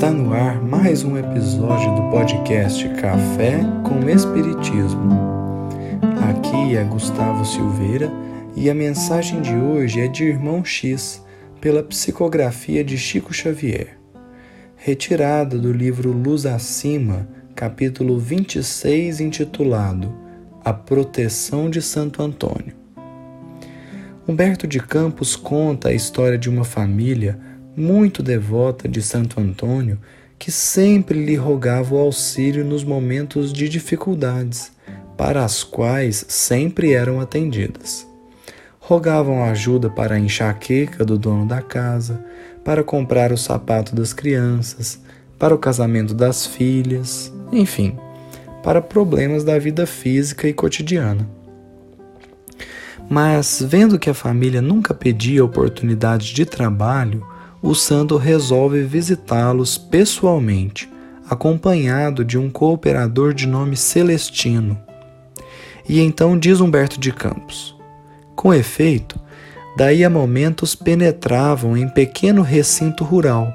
Está no ar mais um episódio do podcast Café com Espiritismo. Aqui é Gustavo Silveira e a mensagem de hoje é de Irmão X, pela psicografia de Chico Xavier, retirada do livro Luz Acima, capítulo 26, intitulado A Proteção de Santo Antônio. Humberto de Campos conta a história de uma família muito devota de Santo Antônio, que sempre lhe rogava o auxílio nos momentos de dificuldades, para as quais sempre eram atendidas. Rogavam ajuda para a enxaqueca do dono da casa, para comprar o sapato das crianças, para o casamento das filhas, enfim, para problemas da vida física e cotidiana. Mas, vendo que a família nunca pedia oportunidade de trabalho, o santo resolve visitá-los pessoalmente, acompanhado de um cooperador de nome Celestino. E então diz Humberto de Campos: Com efeito, daí a momentos penetravam em pequeno recinto rural.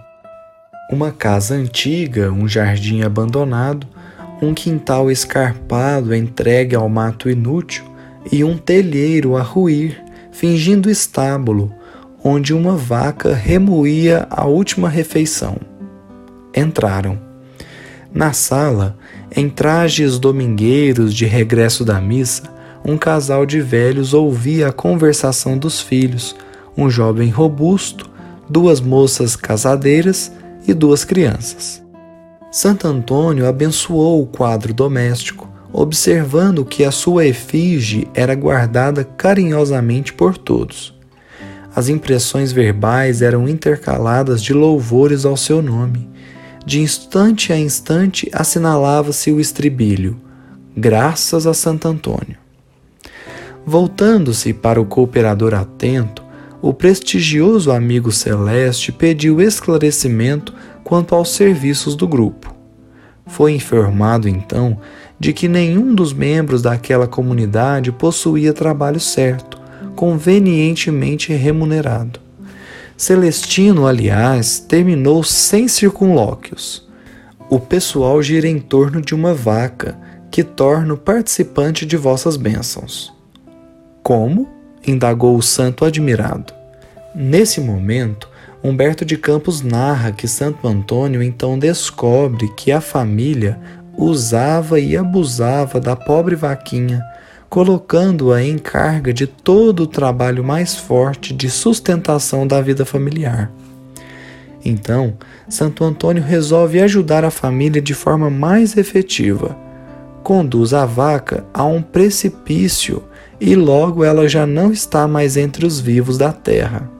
Uma casa antiga, um jardim abandonado, um quintal escarpado entregue ao mato inútil e um telheiro a ruir, fingindo estábulo, onde uma vaca remoía a última refeição. Entraram. Na sala, em trajes domingueiros de regresso da missa, um casal de velhos ouvia a conversação dos filhos, um jovem robusto, duas moças casadeiras e duas crianças. Santo Antônio abençoou o quadro doméstico, observando que a sua efígie era guardada carinhosamente por todos. As impressões verbais eram intercaladas de louvores ao seu nome. De instante a instante assinalava-se o estribilho: Graças a Santo Antônio. Voltando-se para o cooperador atento, o prestigioso amigo celeste pediu esclarecimento quanto aos serviços do grupo. Foi informado então de que nenhum dos membros daquela comunidade possuía trabalho certo convenientemente remunerado. Celestino, aliás, terminou sem circunlóquios. O pessoal gira em torno de uma vaca, que torna participante de vossas bênçãos. Como? indagou o santo admirado. Nesse momento, Humberto de Campos narra que Santo Antônio então descobre que a família usava e abusava da pobre vaquinha colocando-a em carga de todo o trabalho mais forte de sustentação da vida familiar. Então, Santo Antônio resolve ajudar a família de forma mais efetiva. Conduz a vaca a um precipício e logo ela já não está mais entre os vivos da terra.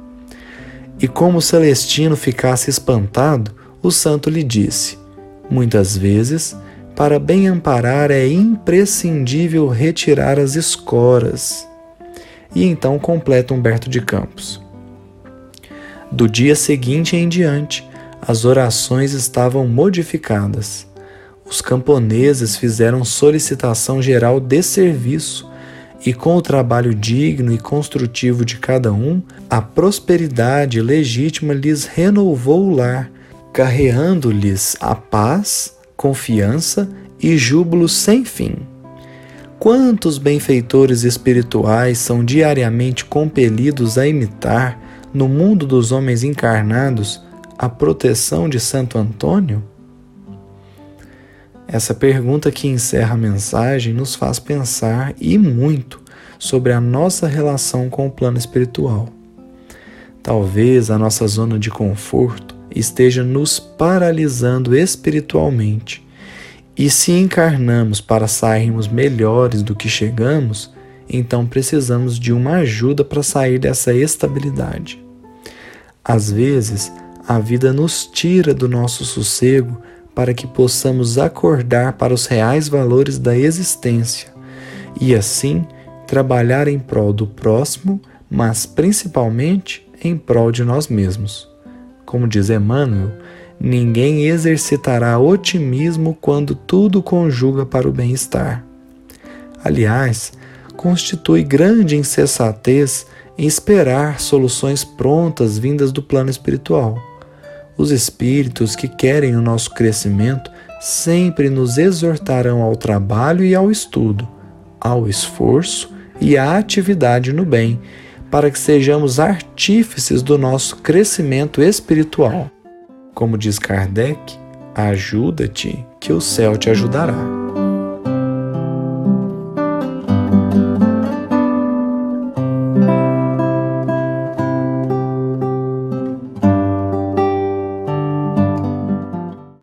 E como Celestino ficasse espantado, o santo lhe disse: Muitas vezes para bem amparar é imprescindível retirar as escoras. E então completa Humberto de Campos. Do dia seguinte em diante, as orações estavam modificadas. Os camponeses fizeram solicitação geral de serviço e, com o trabalho digno e construtivo de cada um, a prosperidade legítima lhes renovou o lar, carreando-lhes a paz confiança e júbilo sem fim. Quantos benfeitores espirituais são diariamente compelidos a imitar, no mundo dos homens encarnados, a proteção de Santo Antônio? Essa pergunta que encerra a mensagem nos faz pensar e muito sobre a nossa relação com o plano espiritual. Talvez a nossa zona de conforto esteja nos paralisando espiritualmente. E se encarnamos para sairmos melhores do que chegamos, então precisamos de uma ajuda para sair dessa estabilidade. Às vezes, a vida nos tira do nosso sossego para que possamos acordar para os reais valores da existência e, assim, trabalhar em prol do próximo, mas principalmente em prol de nós mesmos. Como diz Emmanuel, ninguém exercitará otimismo quando tudo conjuga para o bem-estar. Aliás, constitui grande insensatez em esperar soluções prontas vindas do plano espiritual. Os espíritos que querem o nosso crescimento sempre nos exortarão ao trabalho e ao estudo, ao esforço e à atividade no bem, para que sejamos artífices do nosso crescimento espiritual. Como diz Kardec, ajuda-te que o céu te ajudará.